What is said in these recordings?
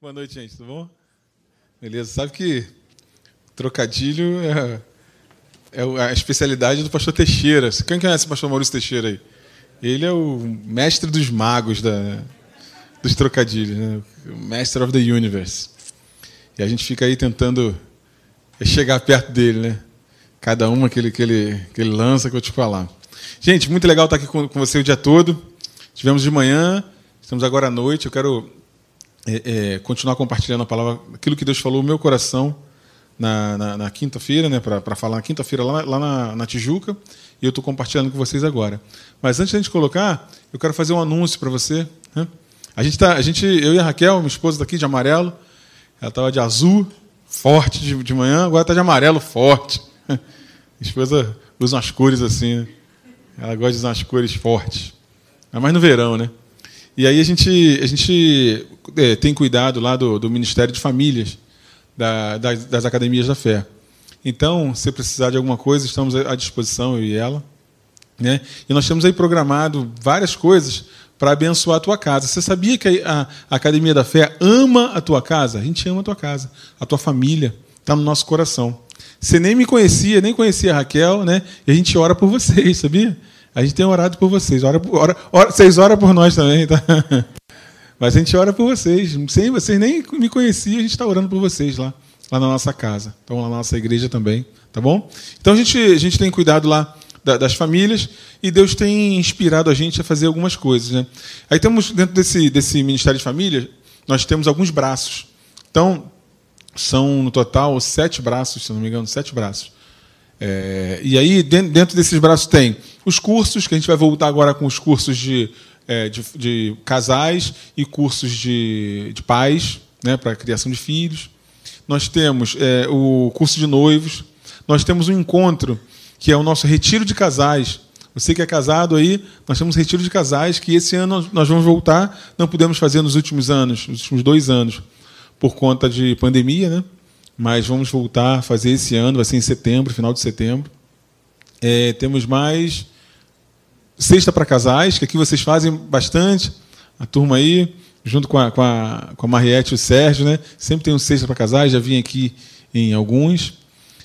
Boa noite, gente. Tudo bom? Beleza. Sabe que trocadilho é, é a especialidade do pastor Teixeira. Quem conhece o pastor Maurício Teixeira aí? Ele é o mestre dos magos da, dos trocadilhos, né? Master of the Universe. E a gente fica aí tentando chegar perto dele, né? Cada uma que ele, que ele, que ele lança, que eu te falar. Gente, muito legal estar aqui com, com você o dia todo. Tivemos de manhã, estamos agora à noite. Eu quero é, é, continuar compartilhando a palavra, aquilo que Deus falou no meu coração na, na, na quinta-feira, né, para falar na quinta-feira lá, lá na, na, Tijuca, e eu estou compartilhando com vocês agora. Mas antes de a gente colocar, eu quero fazer um anúncio para você. Né? A gente tá, a gente, eu e a Raquel, minha esposa está aqui de amarelo, ela estava de azul, forte de, de manhã, agora está de amarelo, forte. Minha esposa usa umas cores assim, né? ela gosta de usar umas cores fortes. É mais no verão, né? E aí a gente, a gente é, tem cuidado lá do, do Ministério de Famílias, da, das, das, Academias da Fé. Então, se precisar de alguma coisa, estamos à disposição, eu e ela. Né? E nós temos aí programado várias coisas para abençoar a tua casa. Você sabia que a, a, Academia da Fé ama a tua casa? A gente ama a tua casa, a tua família, está no nosso coração. Você nem me conhecia, nem conhecia a Raquel, né? E a gente ora por vocês, sabia? A gente tem orado por vocês. Ora, ora, ora, vocês oram por nós também, tá? Mas a gente ora por vocês. Sem vocês nem me conheciam, a gente está orando por vocês lá, lá na nossa casa. Então, lá na nossa igreja também, tá bom? Então a gente, a gente tem cuidado lá das famílias e Deus tem inspirado a gente a fazer algumas coisas. Né? Aí temos, dentro desse, desse Ministério de Família, nós temos alguns braços. Então, são no total sete braços, se não me engano, sete braços. É, e aí, dentro desses braços, tem os cursos, que a gente vai voltar agora com os cursos de, é, de, de, casais e cursos de, de pais, né, para criação de filhos. Nós temos é, o curso de noivos. Nós temos um encontro, que é o nosso retiro de casais. Você que é casado aí, nós temos retiro de casais, que esse ano nós vamos voltar. Não pudemos fazer nos últimos anos, nos últimos dois anos, por conta de pandemia, né? Mas vamos voltar a fazer esse ano, vai ser em setembro, final de setembro. É, temos mais sexta para casais, que aqui vocês fazem bastante, a turma aí, junto com a, com a, com a Mariette e o Sérgio, né? sempre tem um sexta para casais, já vim aqui em alguns.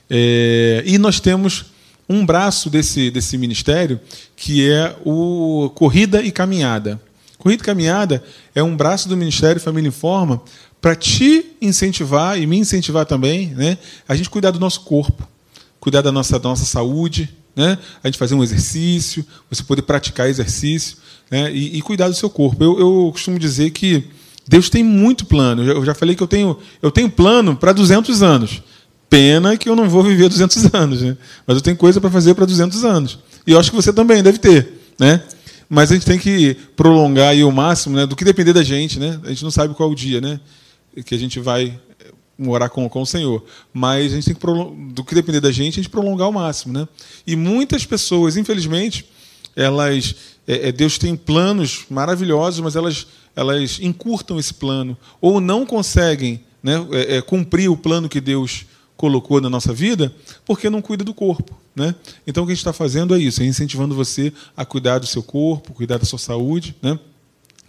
É, e nós temos um braço desse, desse ministério, que é o Corrida e Caminhada. Corrida e Caminhada é um braço do Ministério Família Informa para te incentivar e me incentivar também, né? A gente cuidar do nosso corpo, cuidar da nossa, da nossa saúde, né? A gente fazer um exercício, você poder praticar exercício, né? E, e cuidar do seu corpo. Eu, eu, costumo dizer que Deus tem muito plano. Eu já falei que eu tenho, eu tenho plano para 200 anos. Pena que eu não vou viver 200 anos, né? Mas eu tenho coisa para fazer para 200 anos. E eu acho que você também deve ter, né? Mas a gente tem que prolongar aí o máximo, né? Do que depender da gente, né? A gente não sabe qual é o dia, né? Que a gente vai morar com, com o Senhor. Mas a gente tem que, do que depender da gente, a gente prolongar ao máximo. Né? E muitas pessoas, infelizmente, elas é, é, Deus tem planos maravilhosos, mas elas, elas encurtam esse plano, ou não conseguem né, é, é, cumprir o plano que Deus colocou na nossa vida, porque não cuida do corpo. Né? Então o que a gente está fazendo é isso, é incentivando você a cuidar do seu corpo, cuidar da sua saúde. Né?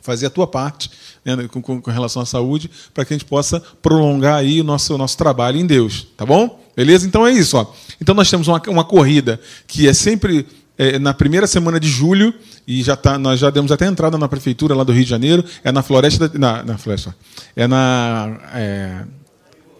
Fazer a tua parte né, com, com, relação à saúde, para que a gente possa prolongar aí o nosso, nosso trabalho em Deus. Tá bom? Beleza? Então é isso. Ó. Então nós temos uma, uma corrida que é sempre é, na primeira semana de julho, e já tá, nós já demos até entrada na prefeitura lá do Rio de Janeiro, é na floresta, da, na, na floresta, é na é,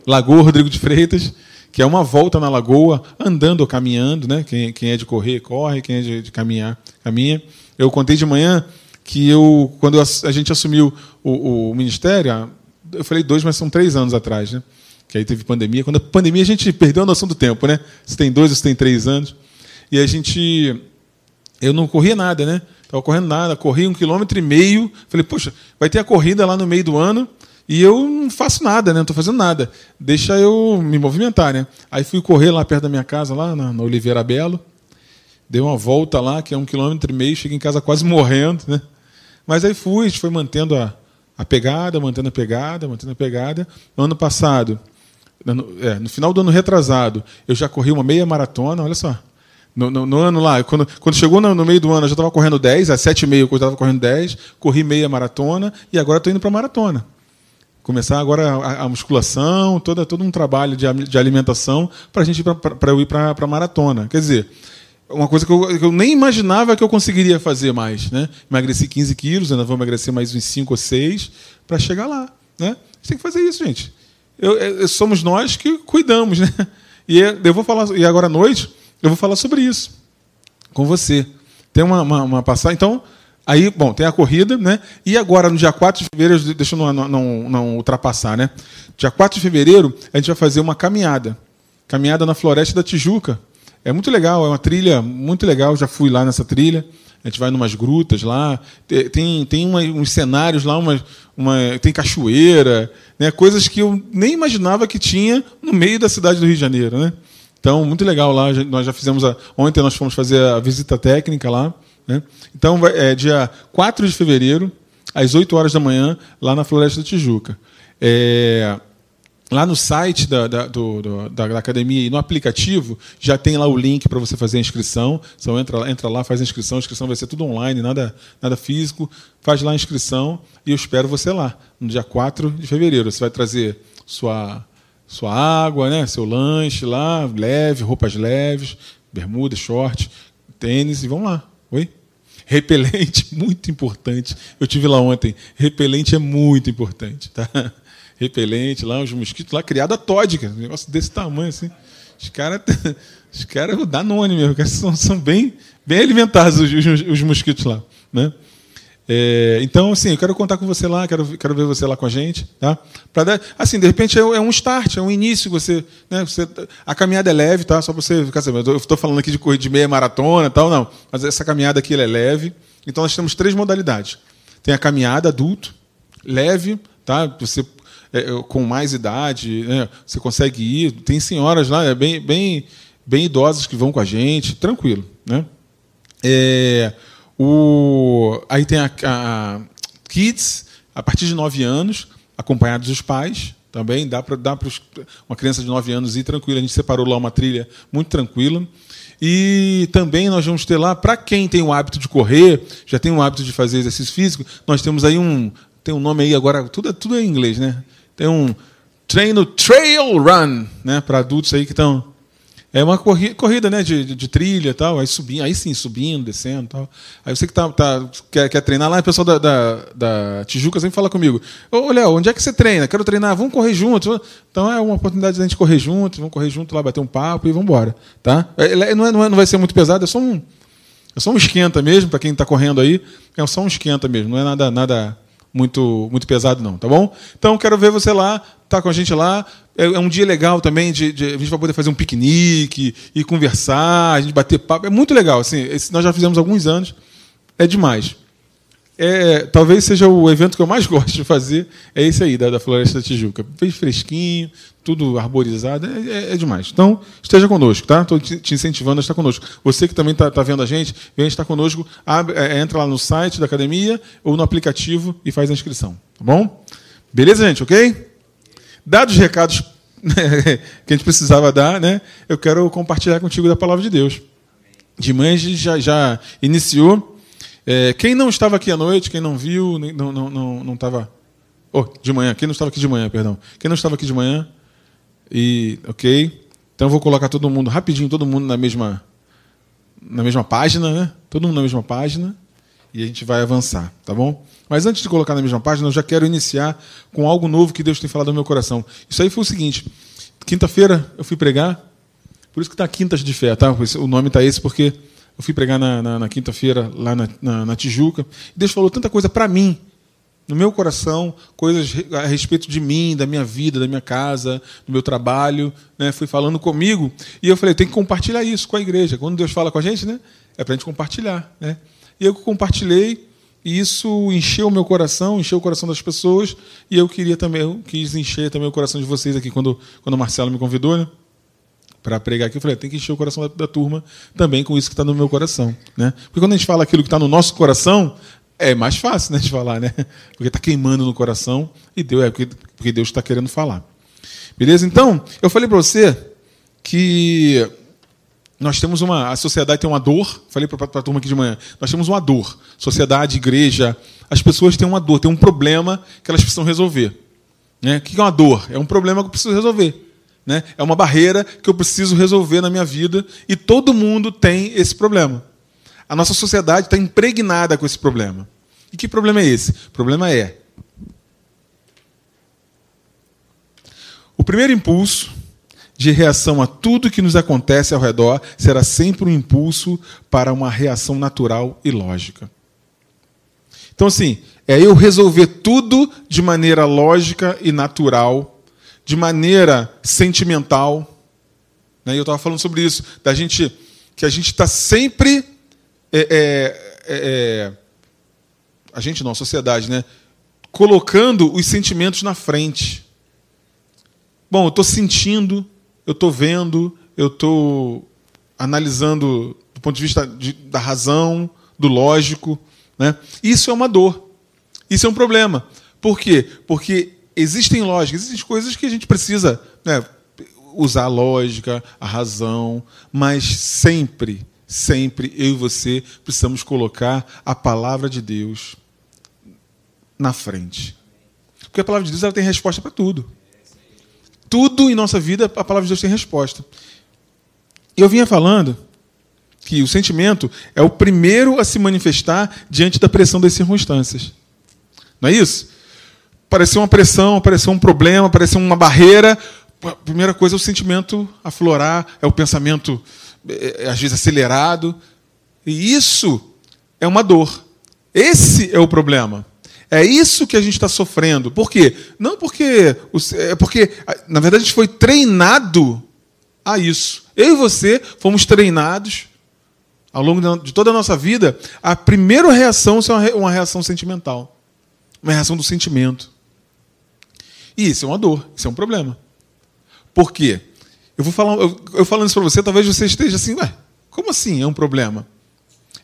Lagoa Rodrigo de Freitas, que é uma volta na lagoa, andando ou caminhando, né? Quem, quem é de correr, corre, quem é de, de caminhar, caminha. Eu contei de manhã que eu, quando a gente assumiu o, o, ministério, eu falei dois, mas são três anos atrás, né? Que aí teve pandemia. Quando a pandemia a gente perdeu a noção do tempo, né? Se tem dois, se tem três anos. E a gente, eu não corria nada, né? Estava correndo nada, corri um quilômetro e meio. Falei, poxa, vai ter a corrida lá no meio do ano e eu não faço nada, né? Não estou fazendo nada. Deixa eu me movimentar, né? Aí fui correr lá perto da minha casa, lá na, na Oliveira Belo. Dei uma volta lá, que é um quilômetro e meio, cheguei em casa quase morrendo, né? Mas aí fui, foi mantendo a, a pegada, mantendo a pegada, mantendo a pegada. No ano passado, no, é, no final do ano retrasado, eu já corri uma meia maratona, olha só. No, no, no ano lá, quando, quando chegou no, no, meio do ano, eu já estava correndo 10, às 7 e meia eu estava correndo 10, corri meia maratona e agora estou indo para maratona. começar agora a, a musculação, toda, todo um trabalho de, de alimentação para gente eu ir para a maratona. Quer dizer, uma coisa que eu, que eu, nem imaginava que eu conseguiria fazer mais. Né? Emagreci 15 quilos, ainda vou emagrecer mais uns 5 ou 6 para chegar lá. Né? A gente tem que fazer isso, gente. Eu, eu, somos nós que cuidamos. Né? E eu vou falar, e agora à noite eu vou falar sobre isso com você. Tem uma, uma, uma passagem. Então, aí, bom, tem a corrida, né? E agora, no dia 4 de fevereiro, deixa eu não, não, não, não ultrapassar, né? Dia 4 de fevereiro, a gente vai fazer uma caminhada. Caminhada na Floresta da Tijuca. É muito legal, é uma trilha muito legal. Já fui lá nessa trilha. A gente vai numas grutas lá. Tem, tem uma, uns cenários lá, uma, uma, tem cachoeira, né? coisas que eu nem imaginava que tinha no meio da cidade do Rio de Janeiro. Né? Então, muito legal lá. Nós já fizemos. A, ontem nós fomos fazer a visita técnica lá. Né? Então, é dia 4 de fevereiro, às 8 horas da manhã, lá na Floresta da Tijuca. É, Lá no site da, da, do, do, da, academia e no aplicativo já tem lá o link para você fazer a inscrição. Então entra, entra lá, faz a inscrição. A inscrição vai ser tudo online, nada, nada físico. Faz lá a inscrição e eu espero você lá, no dia 4 de fevereiro. Você vai trazer sua, sua água, né, seu lanche lá, leve, roupas leves, bermuda, short, tênis e vamos lá. Oi? Repelente, muito importante. Eu tive lá ontem. Repelente é muito importante, tá? Repelente lá, os mosquitos lá, criado a Todd, cara, um negócio desse tamanho assim. Os caras, os caras, o Danone mesmo, são, são bem, bem alimentados os, os, os mosquitos lá, né? É, então, assim, eu quero contar com você lá, quero, quero ver você lá com a gente, tá? Para assim, de repente é, é, um start, é um início, você, né? Você, a caminhada é leve, tá? Só para você ficar sabendo. Eu estou falando aqui de corrida de meia maratona, tal, não. Mas essa caminhada aqui é leve. Então nós temos três modalidades. Tem a caminhada adulto, leve, tá? Você é, com mais idade, né? você consegue ir. Tem senhoras lá, é bem, bem, bem idosas que vão com a gente, tranquilo. Né? É, o, aí tem a, a, Kids, a partir de 9 anos, acompanhados dos pais. Também dá para dá uma criança de 9 anos ir tranquila. A gente separou lá uma trilha muito tranquila. E também nós vamos ter lá, para quem tem o hábito de correr, já tem o hábito de fazer exercício físico, nós temos aí um. Tem um nome aí agora, tudo, tudo é em inglês, né? Tem um treino trail run, né, para adultos aí que estão é uma corrida, corrida né, de, de, de trilha e tal, aí subindo, aí sim, subindo, descendo tal. Aí você que tá, tá quer, quer treinar lá, o pessoal da, da, da Tijuca sempre fala comigo, ô Léo, onde é que você treina? Quero treinar, vamos correr juntos. Então é uma oportunidade de a gente correr juntos, vamos correr junto lá, bater um papo e vamos embora. Tá? É, não, é, não, é, não vai ser muito pesado, é só um, é só um esquenta mesmo, para quem está correndo aí, é só um esquenta mesmo, não é nada, nada muito, muito pesado, não, tá bom? Então, quero ver você lá, tá com a gente lá. É, é um dia legal também, de, de, a gente vai poder fazer um piquenique e conversar, a gente bater papo. É muito legal. Assim, esse, nós já fizemos alguns anos, é demais. É, talvez seja o evento que eu mais gosto de fazer, é esse aí, da, da Floresta da Tijuca. Bem fresquinho, tudo arborizado, é, é, é demais. Então, esteja conosco, tá? Estou te incentivando a estar conosco. Você que também está tá vendo a gente, vem estar conosco, abre, é, entra lá no site da academia ou no aplicativo e faz a inscrição, tá bom? Beleza, gente, ok? Dados os recados que a gente precisava dar, né? Eu quero compartilhar contigo da palavra de Deus. De manhã já, já iniciou é, quem não estava aqui à noite, quem não viu, não não não, não estava. Oh, de manhã. Quem não estava aqui de manhã, perdão. Quem não estava aqui de manhã. E ok. Então eu vou colocar todo mundo rapidinho, todo mundo na mesma na mesma página, né? Todo mundo na mesma página e a gente vai avançar, tá bom? Mas antes de colocar na mesma página, eu já quero iniciar com algo novo que Deus tem falado no meu coração. Isso aí foi o seguinte: quinta-feira eu fui pregar, por isso que está Quintas de Fé, tá? O nome está esse porque eu fui pregar na, na, na quinta-feira lá na, na, Tijuca. Deus falou tanta coisa para mim, no meu coração, coisas a respeito de mim, da minha vida, da minha casa, do meu trabalho. Né? Fui falando comigo. E eu falei, tem que compartilhar isso com a igreja. Quando Deus fala com a gente, né? é para a gente compartilhar. Né? E eu compartilhei. E isso encheu o meu coração, encheu o coração das pessoas, e eu queria também, eu quis encher também o coração de vocês aqui quando, quando o Marcelo me convidou, né? Para pregar aqui, eu falei, tem que encher o coração da, da turma também com isso que está no meu coração. Né? Porque quando a gente fala aquilo que está no nosso coração, é mais fácil né, de falar, né? Porque está queimando no coração e Deus, é porque, Deus está querendo falar. Beleza? Então, eu falei para você que nós temos uma. A sociedade tem uma dor. Falei para a turma aqui de manhã. Nós temos uma dor. Sociedade, igreja, as pessoas têm uma dor, têm um problema que elas precisam resolver. Né? O que é uma dor? É um problema que eu preciso resolver. Né? É uma barreira que eu preciso resolver na minha vida e todo mundo tem esse problema. A nossa sociedade está impregnada com esse problema. E que problema é esse? O problema é o primeiro impulso de reação a tudo que nos acontece ao redor será sempre um impulso para uma reação natural e lógica. Então, assim, é eu resolver tudo de maneira lógica e natural, de maneira sentimental. Né? Eu estava falando sobre isso, da gente que a gente está sempre. É, é, é, é, a gente não, a sociedade, né? Colocando os sentimentos na frente. Bom, eu estou sentindo, eu estou vendo, eu estou analisando do ponto de vista de, da razão, do lógico. Né? Isso é uma dor. Isso é um problema. Por quê? Porque existem lógicas, existem coisas que a gente precisa né, usar a lógica, a razão, mas sempre, sempre eu e você precisamos colocar a palavra de Deus na frente. Porque a palavra de Deus ela tem resposta para tudo. Tudo em nossa vida, a palavra de Deus tem resposta. Eu vinha falando que o sentimento é o primeiro a se manifestar diante da pressão das circunstâncias. Não é isso? Apareceu uma pressão, apareceu um problema, apareceu uma barreira. A primeira coisa é o sentimento aflorar, é o pensamento, é, é, às vezes, acelerado. E isso é uma dor. Esse é o problema. É isso que a gente está sofrendo. Por quê? Não porque. É porque, na verdade, a gente foi treinado a isso. Eu e você fomos treinados ao longo de toda a nossa vida, a primeira reação é uma reação sentimental. Uma reação do sentimento. E isso é uma dor, isso é um problema. Por quê? Eu vou falar, eu, eu falando isso para você, talvez você esteja assim, ué, como assim é um problema?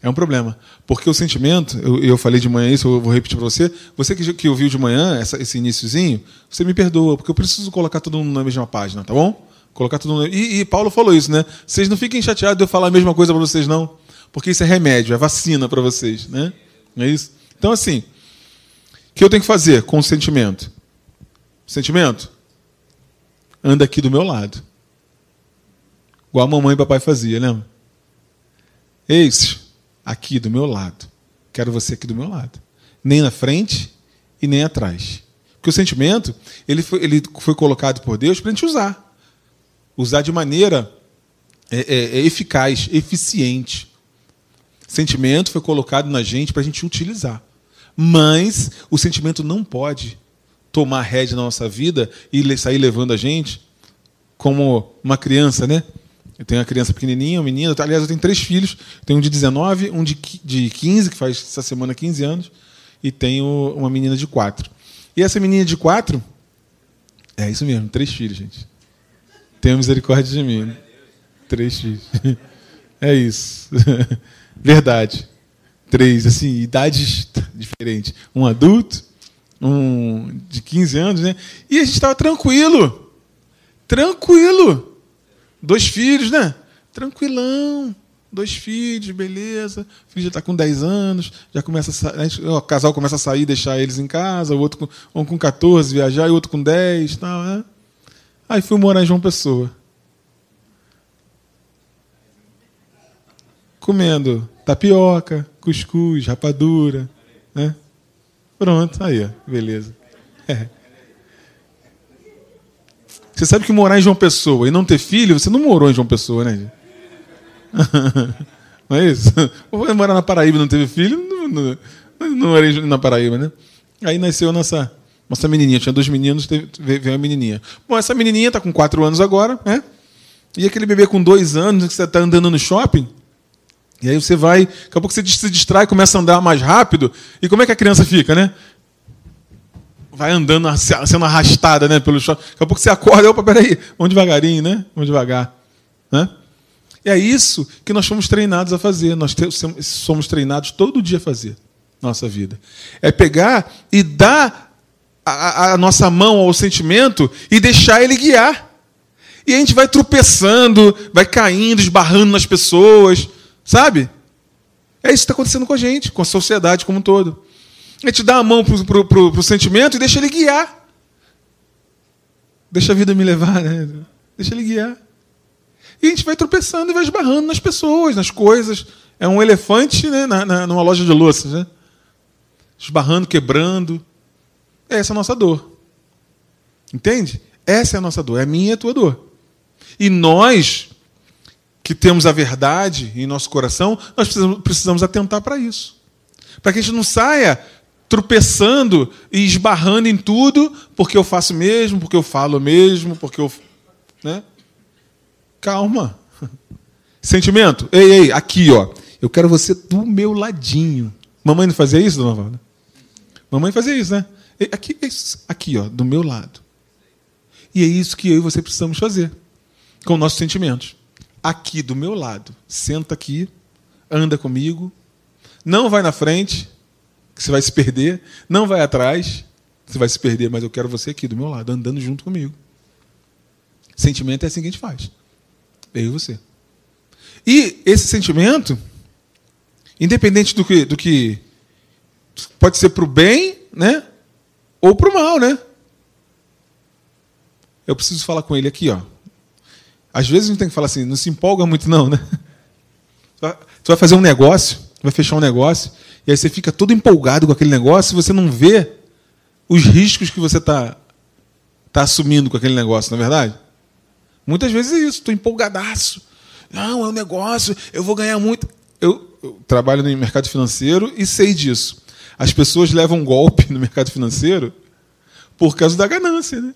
É um problema. Porque o sentimento, eu, eu falei de manhã isso, eu vou repetir para você. Você que, que ouviu de manhã essa, esse iníciozinho, você me perdoa, porque eu preciso colocar todo mundo na mesma página, tá bom? Colocar todo mundo. E, e Paulo falou isso, né? Vocês não fiquem chateados de eu falar a mesma coisa para vocês, não. Porque isso é remédio, é vacina para vocês, né? Não é isso? Então, assim, o que eu tenho que fazer com o sentimento? Sentimento? Anda aqui do meu lado. Igual a mamãe e papai fazia, lembra? Eis, aqui do meu lado. Quero você aqui do meu lado. Nem na frente e nem atrás. Porque o sentimento, ele foi, ele foi colocado por Deus para a gente usar usar de maneira é, é, é, eficaz, eficiente. Sentimento foi colocado na gente para a gente utilizar. Mas o sentimento não pode tomar rédea na nossa vida e sair levando a gente como uma criança, né? Eu tenho uma criança pequenininha, uma menina. Aliás, eu tenho três filhos. Tenho um de 19, um de 15, que faz essa semana 15 anos, e tenho uma menina de 4. E essa menina de 4, é isso mesmo, três filhos, gente. Tenha misericórdia de mim. Três filhos. É isso. Verdade. Três, assim, idades diferentes. Um adulto, um de 15 anos, né? E a gente estava tranquilo. Tranquilo. Dois filhos, né? Tranquilão. Dois filhos, beleza. O filho já está com 10 anos, já começa a o casal começa a sair, deixar eles em casa, o outro com, um com 14 viajar e o outro com 10, tal, né? Aí fui morar em João Pessoa. Comendo tapioca, cuscuz, rapadura. Né? Pronto, aí, ó, beleza. É. Você sabe que morar em João Pessoa e não ter filho, você não morou em João Pessoa, né? Não é isso? Ou morar na Paraíba e não teve filho, não, não, não morei na Paraíba, né? Aí nasceu nossa nossa menininha, tinha dois meninos, veio a menininha. Bom, essa menininha está com quatro anos agora, né? E aquele bebê com dois anos, que você está andando no shopping, e aí você vai, daqui a pouco você se distrai, começa a andar mais rápido, e como é que a criança fica, né? Vai andando, sendo arrastada né, pelo shopping. Daqui a pouco você acorda, opa, peraí, vamos devagarinho, né? Vamos devagar. Né? E é isso que nós fomos treinados a fazer. Nós somos treinados todo dia a fazer nossa vida. É pegar e dar a, a nossa mão ao sentimento e deixar ele guiar. E a gente vai tropeçando, vai caindo, esbarrando nas pessoas, sabe? É isso que está acontecendo com a gente, com a sociedade como um todo. A gente dá a mão para o sentimento e deixa ele guiar. Deixa a vida me levar, né? Deixa ele guiar. E a gente vai tropeçando e vai esbarrando nas pessoas, nas coisas. É um elefante né, na, na, numa loja de louças, né? Esbarrando, quebrando. Essa é a nossa dor. Entende? Essa é a nossa dor. É a minha e a tua dor. E nós, que temos a verdade em nosso coração, nós precisamos, atentar para isso. Para que a gente não saia tropeçando e esbarrando em tudo, porque eu faço mesmo, porque eu falo mesmo, porque eu. Né? Calma. Sentimento? Ei, ei, aqui, ó. Eu quero você do meu ladinho. Mamãe não fazia isso, dona Valda? Mamãe fazia isso, né? Aqui, aqui, ó, do meu lado. E é isso que eu e você precisamos fazer com nossos sentimentos. Aqui do meu lado. Senta aqui, anda comigo. Não vai na frente, que você vai se perder. Não vai atrás, você vai se perder, mas eu quero você aqui do meu lado, andando junto comigo. Sentimento é assim que a gente faz. Eu e você. E esse sentimento, independente do que, do que pode ser para o bem, né? Ou para o mal, né? Eu preciso falar com ele aqui, ó. Às vezes a gente tem que falar assim, não se empolga muito não, né? Tu vai fazer um negócio, vai fechar um negócio, e aí você fica todo empolgado com aquele negócio e você não vê os riscos que você está tá assumindo com aquele negócio, não é verdade? Muitas vezes é isso, estou empolgadaço. Não, é um negócio, eu vou ganhar muito. Eu, eu, trabalho no mercado financeiro e sei disso. As pessoas levam golpe no mercado financeiro por causa da ganância, né?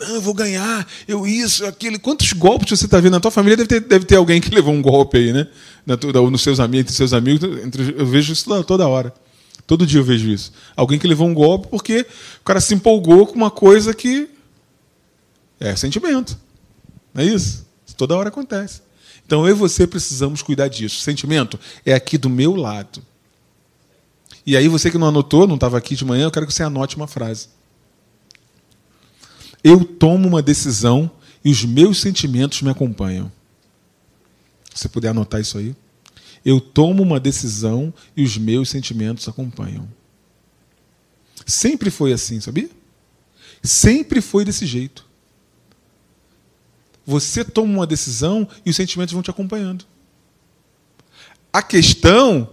Não, eu vou ganhar, eu isso, aquilo. Quantos golpes você está vendo? Na tua família deve ter, deve ter alguém que levou um golpe aí, né? Na, nos seus amigos, entre seus amigos. Entre, eu vejo isso toda hora. Todo dia eu vejo isso. Alguém que levou um golpe porque o cara se empolgou com uma coisa que é sentimento. Não é isso? isso toda hora acontece. Então eu e você precisamos cuidar disso. Sentimento é aqui do meu lado. E aí você que não anotou, não estava aqui de manhã, eu quero que você anote uma frase eu tomo uma decisão e os meus sentimentos me acompanham. Se puder anotar isso aí. Eu tomo uma decisão e os meus sentimentos acompanham. Sempre foi assim, sabia? Sempre foi desse jeito. Você toma uma decisão e os sentimentos vão te acompanhando. A questão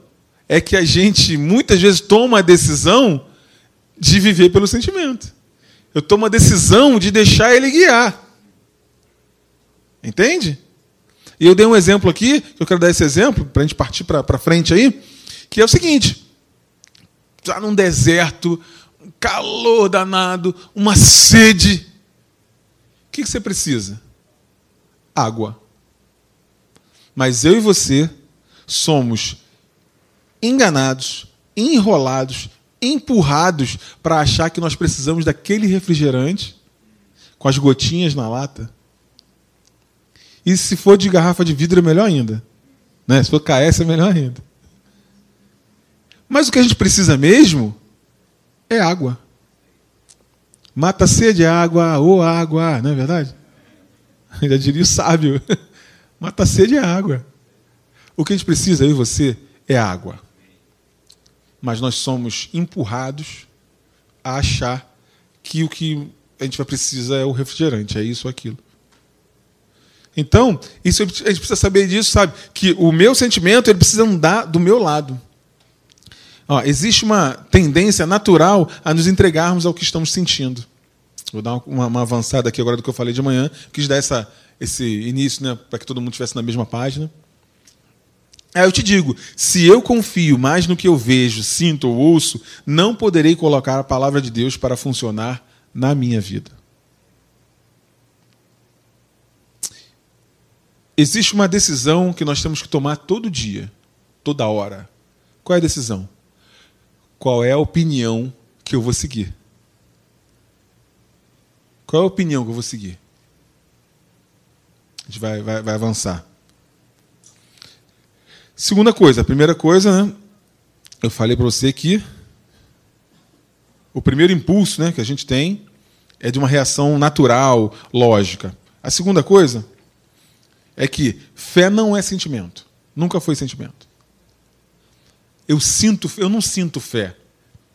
é que a gente muitas vezes toma a decisão de viver pelo sentimento. Eu tomo a decisão de deixar ele guiar. Entende? E eu dei um exemplo aqui, que eu quero dar esse exemplo, para a gente partir para frente aí, que é o seguinte: está num deserto, um calor danado, uma sede. O que você precisa? Água. Mas eu e você somos enganados, enrolados, empurrados para achar que nós precisamos daquele refrigerante com as gotinhas na lata. E se for de garrafa de vidro é melhor ainda. Né? Se for KS é melhor ainda. Mas o que a gente precisa mesmo é água. Mata sede, água, ou água, não é verdade? Já diria o sábio. Mata sede é água. O que a gente precisa, eu e você, é água mas nós somos empurrados a achar que o que a gente vai precisar é o refrigerante, é isso ou aquilo. Então, isso a gente precisa saber disso, sabe? Que o meu sentimento ele precisa andar do meu lado. Ó, existe uma tendência natural a nos entregarmos ao que estamos sentindo. Vou dar uma, uma avançada aqui agora do que eu falei de manhã, quis dar essa, esse início né, para que todo mundo estivesse na mesma página. Aí eu te digo: se eu confio mais no que eu vejo, sinto ou ouço, não poderei colocar a palavra de Deus para funcionar na minha vida. Existe uma decisão que nós temos que tomar todo dia, toda hora. Qual é a decisão? Qual é a opinião que eu vou seguir? Qual é a opinião que eu vou seguir? A gente vai, vai, vai avançar. Segunda coisa, a primeira coisa, né? Eu falei para você que o primeiro impulso, né, que a gente tem é de uma reação natural, lógica. A segunda coisa é que fé não é sentimento. Nunca foi sentimento. Eu sinto, eu não sinto fé.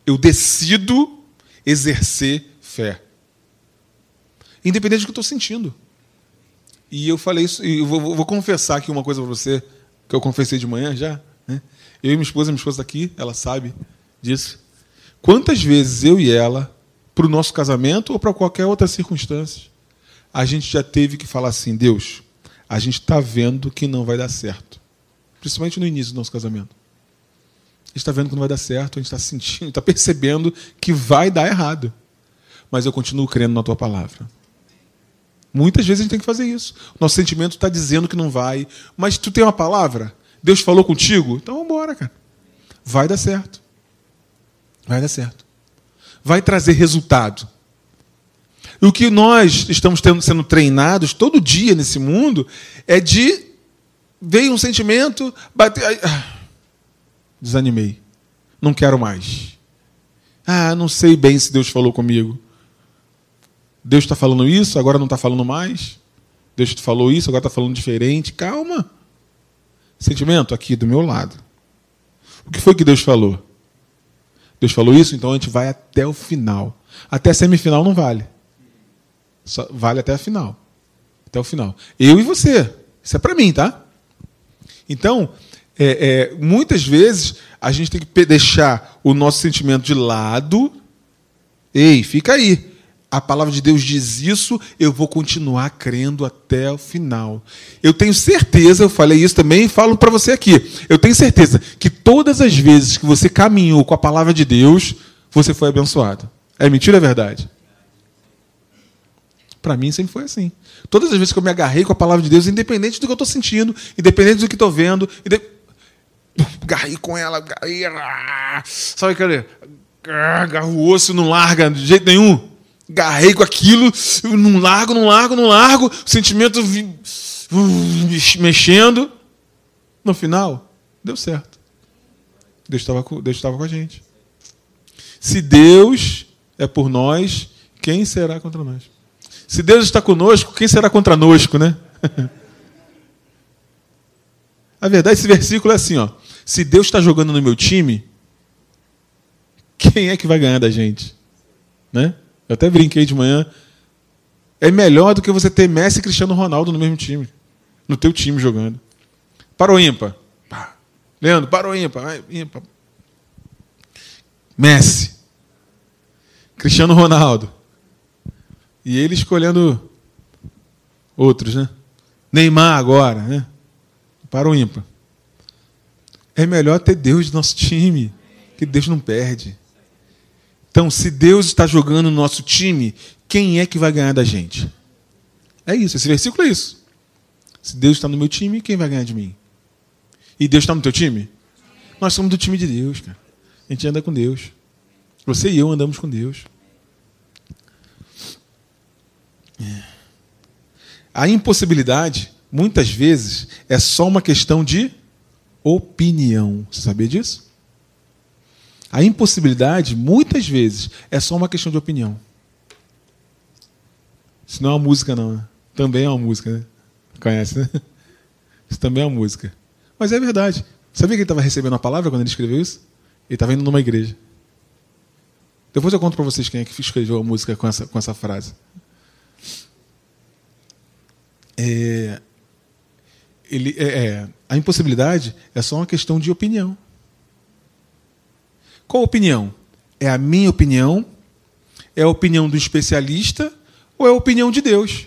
Eu decido exercer fé. independente do que eu estou sentindo. E eu falei isso, e eu vou, vou confessar aqui uma coisa para você, que eu confessei de manhã já. Né? Eu e minha esposa, minha esposa está aqui, ela sabe disso. Quantas vezes eu e ela, para o nosso casamento ou para qualquer outra circunstância, a gente já teve que falar assim: Deus, a gente está vendo que não vai dar certo. Principalmente no início do nosso casamento. A gente está vendo que não vai dar certo, a gente está sentindo, está percebendo que vai dar errado. Mas eu continuo crendo na tua palavra. Muitas vezes a gente tem que fazer isso. Nosso sentimento está dizendo que não vai, mas tu tem uma palavra? Deus falou contigo? Então vamos embora, cara. Vai dar certo. Vai dar certo. Vai trazer resultado. E o que nós estamos tendo, sendo treinados todo dia nesse mundo é de veio um sentimento, bater, ah, desanimei, não quero mais. Ah, não sei bem se Deus falou comigo. Deus está falando isso, agora não está falando mais. Deus falou isso, agora está falando diferente. Calma. Sentimento aqui do meu lado. O que foi que Deus falou? Deus falou isso, então a gente vai até o final. Até a semifinal não vale. Só vale até a final. Até o final. Eu e você. Isso é para mim, tá? Então, é, é, muitas vezes a gente tem que deixar o nosso sentimento de lado. Ei, fica aí. A palavra de Deus diz isso, eu vou continuar crendo até o final. Eu tenho certeza, eu falei isso também e falo para você aqui. Eu tenho certeza que todas as vezes que você caminhou com a palavra de Deus, você foi abençoado. É mentira ou é verdade? Para mim sempre foi assim. Todas as vezes que eu me agarrei com a palavra de Deus, independente do que eu estou sentindo, independente do que estou vendo, agarrei com ela, agarrei, ah, sabe aquele agarro o osso não larga de jeito nenhum. Agarrei com aquilo, não largo, não largo, não largo, o sentimento mexendo. No final, deu certo. Deus estava com, Deus estava com a gente. Se Deus é por nós, quem será contra nós? Se Deus está conosco, quem será contra nós, né? A verdade, esse versículo é assim, ó. Se Deus está jogando no meu time, quem é que vai ganhar da gente? Né? Eu até brinquei de manhã. É melhor do que você ter Messi e Cristiano Ronaldo no mesmo time. No teu time jogando. Para o ímpar. Leandro, para o ímpar. ímpar. Messi. Cristiano Ronaldo. E ele escolhendo outros, né? Neymar agora, né? Para o ímpar. É melhor ter Deus no nosso time, que Deus não perde. Então, se Deus está jogando no nosso time, quem é que vai ganhar da gente? É isso, esse versículo é isso. Se Deus está no meu time, quem vai ganhar de mim? E Deus está no teu time? Nós somos do time de Deus, cara. A gente anda com Deus. Você e eu andamos com Deus. A impossibilidade, muitas vezes, é só uma questão de opinião. Você sabia disso? A impossibilidade, muitas vezes, é só uma questão de opinião. Isso não é uma música, não. Né? Também é uma música, né? Conhece, né? Isso também é uma música. Mas é verdade. Sabia que ele estava recebendo a palavra quando ele escreveu isso? Ele estava indo numa igreja. Depois eu conto para vocês quem é que escreveu a música com essa, com essa frase. É, ele, é, é, a impossibilidade é só uma questão de opinião. Qual opinião? É a minha opinião? É a opinião do especialista? Ou é a opinião de Deus?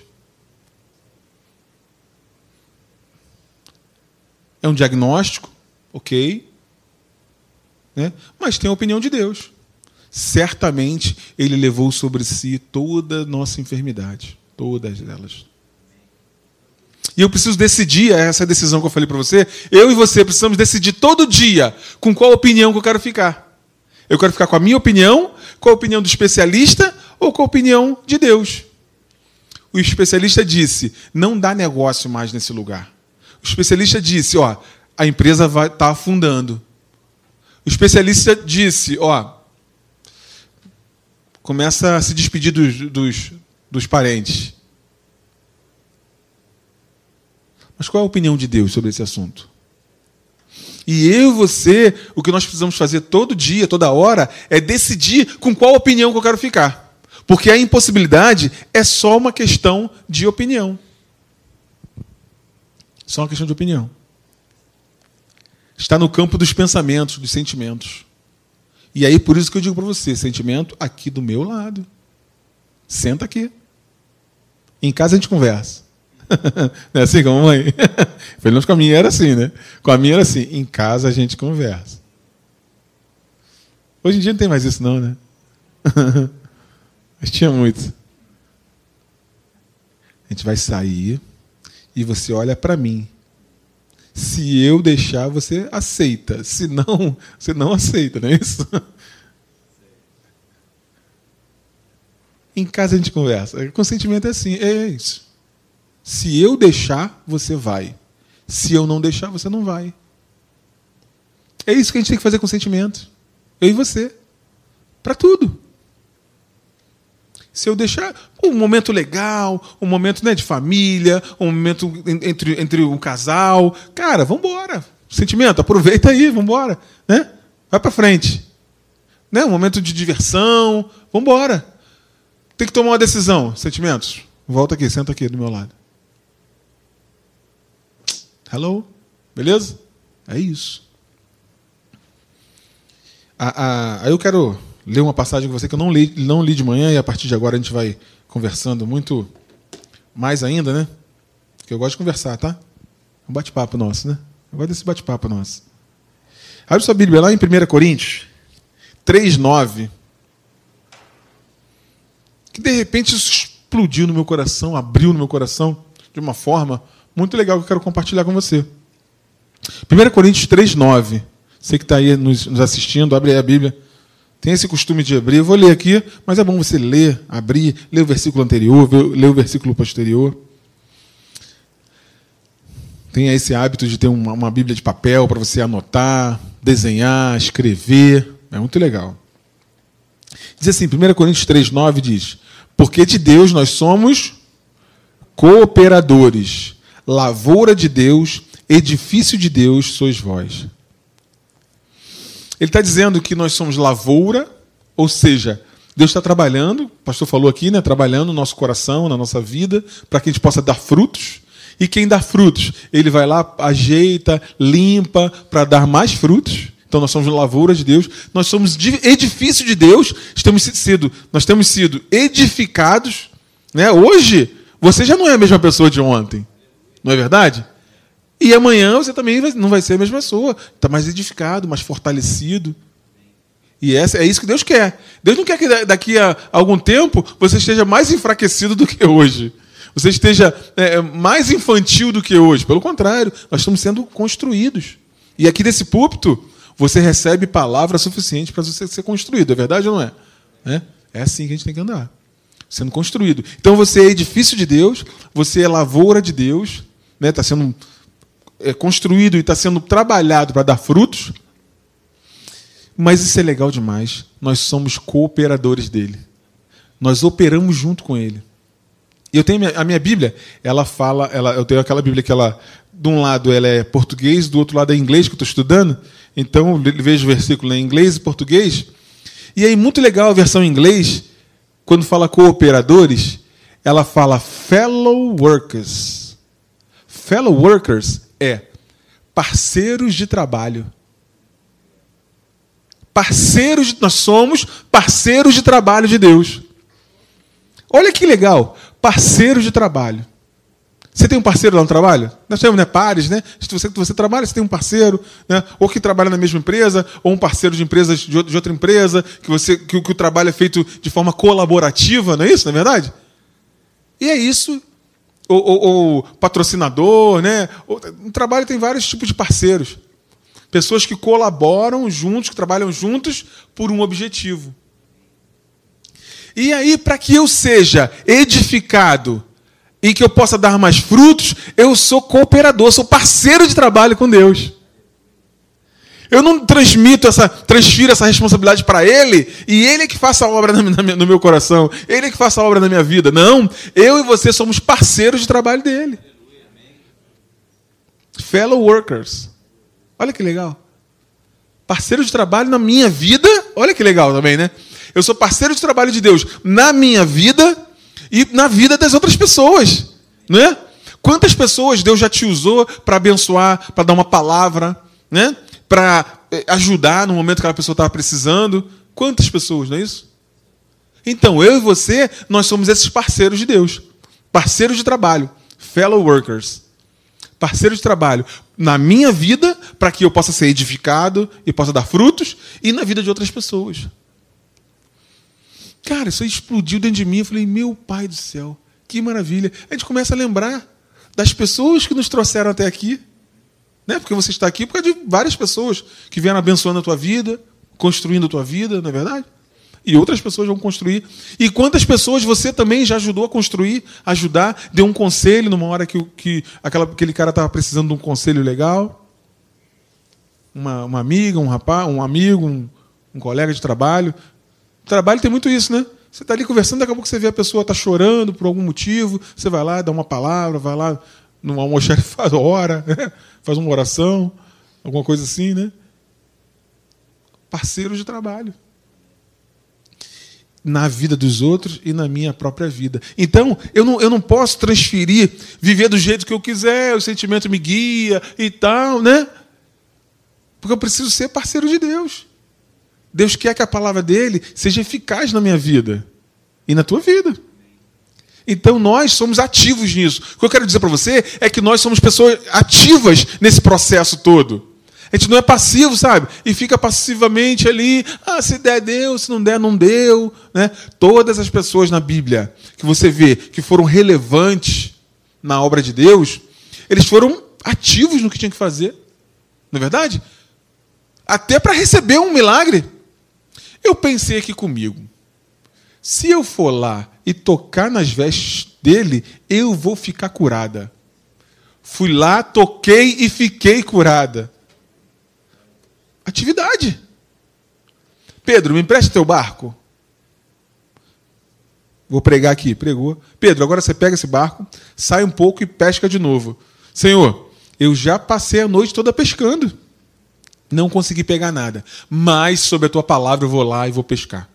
É um diagnóstico, ok. Né? Mas tem a opinião de Deus. Certamente ele levou sobre si toda a nossa enfermidade, todas elas. E eu preciso decidir, é essa decisão que eu falei para você, eu e você precisamos decidir todo dia com qual opinião que eu quero ficar. Eu quero ficar com a minha opinião, com a opinião do especialista ou com a opinião de Deus. O especialista disse: não dá negócio mais nesse lugar. O especialista disse: ó, a empresa vai estar tá afundando. O especialista disse: ó, começa a se despedir dos, dos, dos parentes. Mas qual é a opinião de Deus sobre esse assunto? E eu e você, o que nós precisamos fazer todo dia, toda hora, é decidir com qual opinião que eu quero ficar. Porque a impossibilidade é só uma questão de opinião. Só uma questão de opinião. Está no campo dos pensamentos, dos sentimentos. E aí, por isso que eu digo para você: sentimento aqui do meu lado. Senta aqui. Em casa a gente conversa. Não é assim com a mãe? Pelo menos com a minha era assim, né? Com a minha era assim: em casa a gente conversa. Hoje em dia não tem mais isso, não, né? Mas tinha muito. A gente vai sair e você olha para mim. Se eu deixar, você aceita. Se não, você não aceita, não é isso? Em casa a gente conversa. Consentimento é assim, é isso. Se eu deixar, você vai. Se eu não deixar, você não vai. É isso que a gente tem que fazer com sentimento. Eu e você. Para tudo. Se eu deixar um momento legal, um momento né, de família, um momento entre, entre um casal, cara, vamos embora. Sentimento, aproveita aí, vamos embora. Né? Vai para frente. Né? Um momento de diversão, vamos embora. Tem que tomar uma decisão. Sentimentos, volta aqui, senta aqui do meu lado. Hello? Beleza? É isso. Aí ah, ah, eu quero ler uma passagem com você que eu não li, não li de manhã e a partir de agora a gente vai conversando muito mais ainda, né? Porque eu gosto de conversar, tá? Um bate-papo nosso, né? Eu gosto desse bate-papo nosso. Abre sua Bíblia lá em 1 Coríntios 3,9. Que de repente isso explodiu no meu coração, abriu no meu coração de uma forma muito legal que eu quero compartilhar com você. 1 Coríntios 3,9. Você que está aí nos assistindo, abre aí a Bíblia tem esse costume de abrir. Eu vou ler aqui, mas é bom você ler, abrir, ler o versículo anterior, ler o versículo posterior. Tenha esse hábito de ter uma, uma Bíblia de papel para você anotar, desenhar, escrever. É muito legal. Diz assim, 1 Coríntios 3,9 diz: Porque de Deus nós somos cooperadores, lavoura de Deus, edifício de Deus sois vós. Ele está dizendo que nós somos lavoura, ou seja, Deus está trabalhando, o pastor falou aqui, né, trabalhando no nosso coração, na nossa vida, para que a gente possa dar frutos. E quem dá frutos, ele vai lá, ajeita, limpa, para dar mais frutos. Então nós somos lavoura de Deus, nós somos edifício de Deus, temos sido, nós temos sido edificados. Né? Hoje, você já não é a mesma pessoa de ontem, não é verdade? E amanhã você também não vai ser a mesma pessoa. Está mais edificado, mais fortalecido. E essa, é isso que Deus quer. Deus não quer que daqui a algum tempo você esteja mais enfraquecido do que hoje. Você esteja é, mais infantil do que hoje. Pelo contrário, nós estamos sendo construídos. E aqui nesse púlpito, você recebe palavra suficiente para você ser construído. É verdade ou não é? é? É assim que a gente tem que andar. Sendo construído. Então você é edifício de Deus, você é lavoura de Deus, está né? Tá sendo é, construído e está sendo trabalhado para dar frutos, mas isso é legal demais. Nós somos cooperadores dele. Nós operamos junto com ele. E eu tenho a minha Bíblia, ela fala, ela, eu tenho aquela Bíblia que ela, de um lado ela é português, do outro lado é inglês que eu estou estudando. Então eu vejo o versículo em inglês e português. E aí muito legal a versão em inglês, quando fala cooperadores, ela fala fellow workers. Fellow workers é parceiros de trabalho. Parceiros, nós somos parceiros de trabalho de Deus. Olha que legal, parceiros de trabalho. Você tem um parceiro lá no trabalho? Nós temos, né, pares, né? Se você, você trabalha, você tem um parceiro, né? Ou que trabalha na mesma empresa, ou um parceiro de empresas de outra empresa, que você que, que o trabalho é feito de forma colaborativa, não é isso, não é verdade? E é isso ou, ou, ou patrocinador, né? Um trabalho tem vários tipos de parceiros. Pessoas que colaboram juntos, que trabalham juntos por um objetivo. E aí, para que eu seja edificado e que eu possa dar mais frutos, eu sou cooperador, sou parceiro de trabalho com Deus. Eu não transmito essa, transfiro essa responsabilidade para ele e ele é que faça a obra no meu coração, ele é que faça a obra na minha vida. Não, eu e você somos parceiros de trabalho dele. Fellow workers. Olha que legal. Parceiros de trabalho na minha vida, olha que legal também, né? Eu sou parceiro de trabalho de Deus na minha vida e na vida das outras pessoas, não é? Quantas pessoas Deus já te usou para abençoar, para dar uma palavra, né? Para eh, ajudar no momento que aquela pessoa estava precisando? Quantas pessoas, não é isso? Então, eu e você, nós somos esses parceiros de Deus. Parceiros de trabalho, fellow workers. Parceiros de trabalho na minha vida, para que eu possa ser edificado e possa dar frutos, e na vida de outras pessoas. Cara, isso explodiu dentro de mim. Eu falei, meu pai do céu, que maravilha. A gente começa a lembrar das pessoas que nos trouxeram até aqui. Né? Porque você está aqui por causa de várias pessoas que vieram abençoando a tua vida, construindo a tua vida, não é verdade? E outras pessoas vão construir. E quantas pessoas você também já ajudou a construir, ajudar, deu um conselho numa hora que, que aquela, aquele cara estava precisando de um conselho legal? Uma, uma amiga, um rapaz, um amigo, um, um colega de trabalho. Trabalho tem muito isso, né? Você está ali conversando, daqui a pouco você vê a pessoa está chorando por algum motivo, você vai lá, dá uma palavra, vai lá no almoxarifado, ora, né? Faz uma oração, alguma coisa assim, né? Parceiros de trabalho na vida dos outros e na minha própria vida. Então, eu não, eu não posso transferir, viver do jeito que eu quiser, o sentimento me guia e tal, né? Porque eu preciso ser parceiro de Deus. Deus quer que a palavra dele seja eficaz na minha vida e na tua vida. Então nós somos ativos nisso. O que eu quero dizer para você é que nós somos pessoas ativas nesse processo todo. A gente não é passivo, sabe? E fica passivamente ali. Ah, se der, deu. Se não der, não deu. Né? Todas as pessoas na Bíblia que você vê que foram relevantes na obra de Deus, eles foram ativos no que tinham que fazer. Não é verdade? Até para receber um milagre. Eu pensei aqui comigo. Se eu for lá e tocar nas vestes dele, eu vou ficar curada. Fui lá, toquei e fiquei curada. Atividade. Pedro, me empreste teu barco. Vou pregar aqui, pregou. Pedro, agora você pega esse barco, sai um pouco e pesca de novo. Senhor, eu já passei a noite toda pescando. Não consegui pegar nada. Mas, sob a tua palavra, eu vou lá e vou pescar.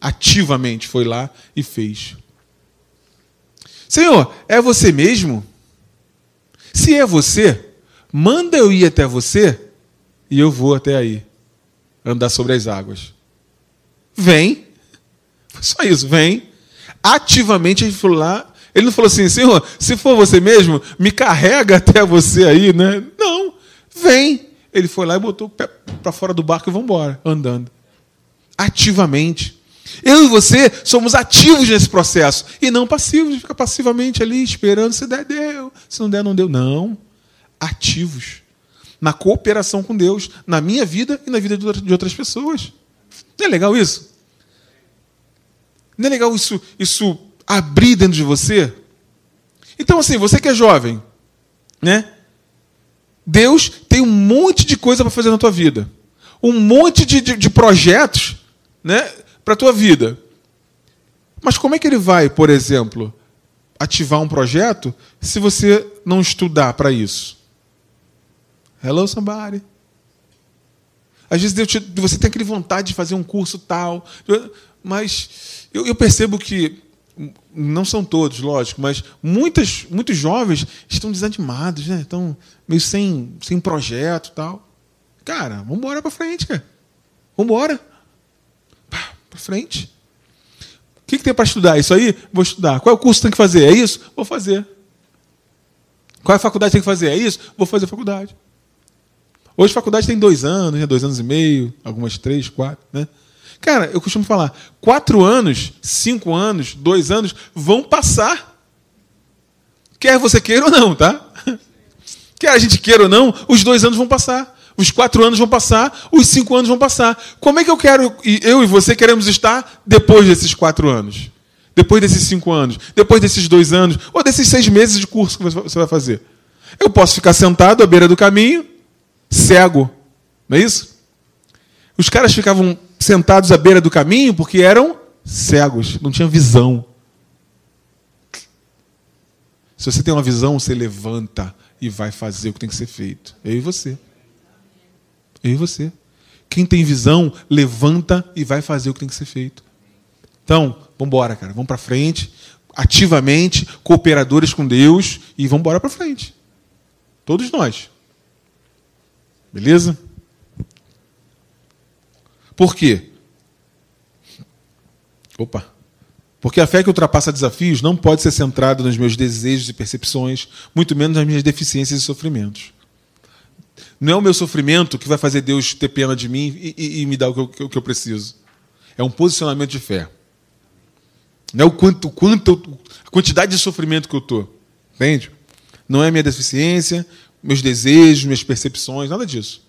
Ativamente foi lá e fez. Senhor, é você mesmo? Se é você, manda eu ir até você e eu vou até aí andar sobre as águas. Vem. Só isso, vem. Ativamente ele falou lá. Ele não falou assim, Senhor, se for você mesmo, me carrega até você aí, né? Não, vem. Ele foi lá e botou o pé para fora do barco e vamos embora, andando. Ativamente. Eu e você somos ativos nesse processo e não passivos, fica passivamente ali esperando se der, deu, se não der, não deu. Não. Ativos na cooperação com Deus, na minha vida e na vida de outras pessoas. Não é legal isso? Não é legal isso, isso abrir dentro de você? Então, assim, você que é jovem, né? Deus tem um monte de coisa para fazer na tua vida. Um monte de, de, de projetos né, para a tua vida. Mas como é que ele vai, por exemplo, ativar um projeto se você não estudar para isso? Hello, somebody. Às vezes te, você tem aquele vontade de fazer um curso tal, mas eu, eu, percebo que não são todos, lógico, mas muitas, muitos jovens estão desanimados, né? estão meio sem, sem projeto tal. Cara, vamos embora para frente, cara. Vamos embora. Para frente. O que, que tem para estudar? Isso aí? Vou estudar. Qual é o curso que tem que fazer? É isso? Vou fazer. Qual é a faculdade que tem que fazer? É isso? Vou fazer faculdade. Hoje faculdade tem dois anos, né? dois anos e meio, algumas três, quatro. Né? Cara, eu costumo falar, quatro anos, cinco anos, dois anos vão passar. Quer você queira ou não, tá? Quer a gente queira ou não, os dois anos vão passar. Os quatro anos vão passar, os cinco anos vão passar. Como é que eu quero, eu e você queremos estar depois desses quatro anos? Depois desses cinco anos? Depois desses dois anos? Ou desses seis meses de curso que você vai fazer? Eu posso ficar sentado à beira do caminho, cego. Não é isso? Os caras ficavam sentados à beira do caminho porque eram cegos, não tinham visão. Se você tem uma visão, você levanta e vai fazer o que tem que ser feito. Eu e você. Eu e você. Quem tem visão, levanta e vai fazer o que tem que ser feito. Então, vamos embora, cara. Vamos para frente, ativamente, cooperadores com Deus e vamos embora para frente. Todos nós. Beleza? Por quê? Opa. Porque a fé que ultrapassa desafios não pode ser centrada nos meus desejos e percepções, muito menos nas minhas deficiências e sofrimentos. Não é o meu sofrimento que vai fazer Deus ter pena de mim e, e, e me dar o que, eu, o que, eu, preciso. É um posicionamento de fé. Não é o quanto, quanto a quantidade de sofrimento que eu estou. Entende? Não é a minha deficiência, meus desejos, minhas percepções, nada disso.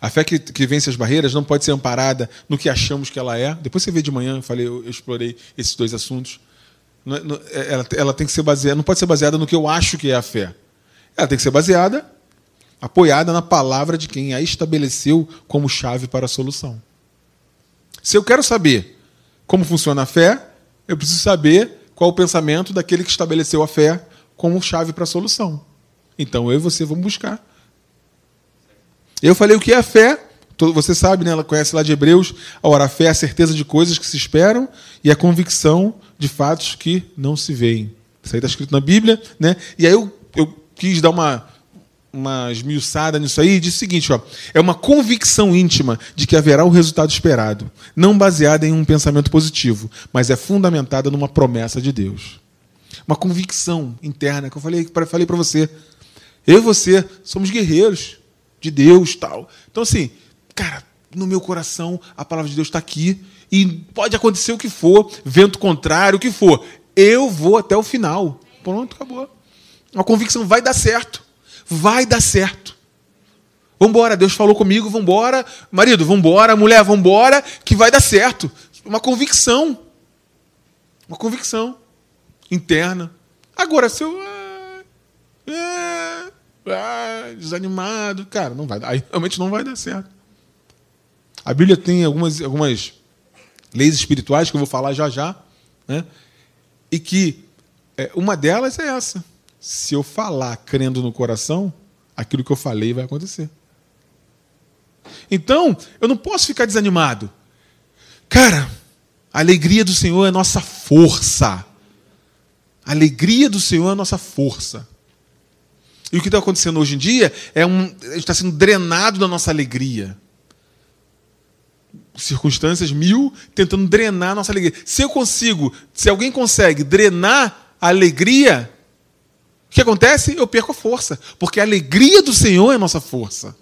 A fé que, que, vence as barreiras não pode ser amparada no que achamos que ela é. Depois você vê de manhã, eu falei, eu, explorei esses dois assuntos. É, é, ela, ela, tem que ser baseada, não pode ser baseada no que eu acho que é a fé. Ela tem que ser baseada, apoiada na palavra de quem a estabeleceu como chave para a solução. Se eu quero saber como funciona a fé, eu preciso saber qual o pensamento daquele que estabeleceu a fé como chave para a solução. Então eu e você vamos buscar eu falei o que é a fé. Você sabe, né? Ela conhece lá de Hebreus. Ora, a fé é a certeza de coisas que se esperam e a convicção de fatos que não se veem. Isso aí está escrito na Bíblia, né? E aí eu, quis dar uma, uma esmiuçada nisso aí e disse o seguinte: ó, é uma convicção íntima de que haverá o resultado esperado, não baseada em um pensamento positivo, mas é fundamentada numa promessa de Deus. Uma convicção interna que eu falei, falei para você. Eu e você somos guerreiros de Deus tal. Então, assim, cara, no meu coração a palavra de Deus está aqui e pode acontecer o que for, vento contrário, o que for, eu vou até o final. Pronto, acabou. A convicção vai dar certo. Vai dar certo. Vambora, Deus falou comigo, vambora. Marido, vambora. Mulher, vambora, que vai dar certo. Uma convicção. Uma convicção interna. Agora, se eu. É, ah, desanimado. Cara, não vai Aí realmente não vai dar certo. A Bíblia tem algumas, algumas leis espirituais que eu vou falar já já, né? e que é, uma delas é essa. Se eu falar crendo no coração, aquilo que eu falei vai acontecer. Então, eu não posso ficar desanimado. Cara, a alegria do Senhor é nossa força. A alegria do Senhor é nossa força. E o que está acontecendo hoje em dia é um. Está sendo drenado da nossa alegria. Circunstâncias mil tentando drenar a nossa alegria. Se eu consigo, se alguém consegue drenar a alegria, o que acontece? Eu perco a força. Porque a alegria do Senhor é a nossa força.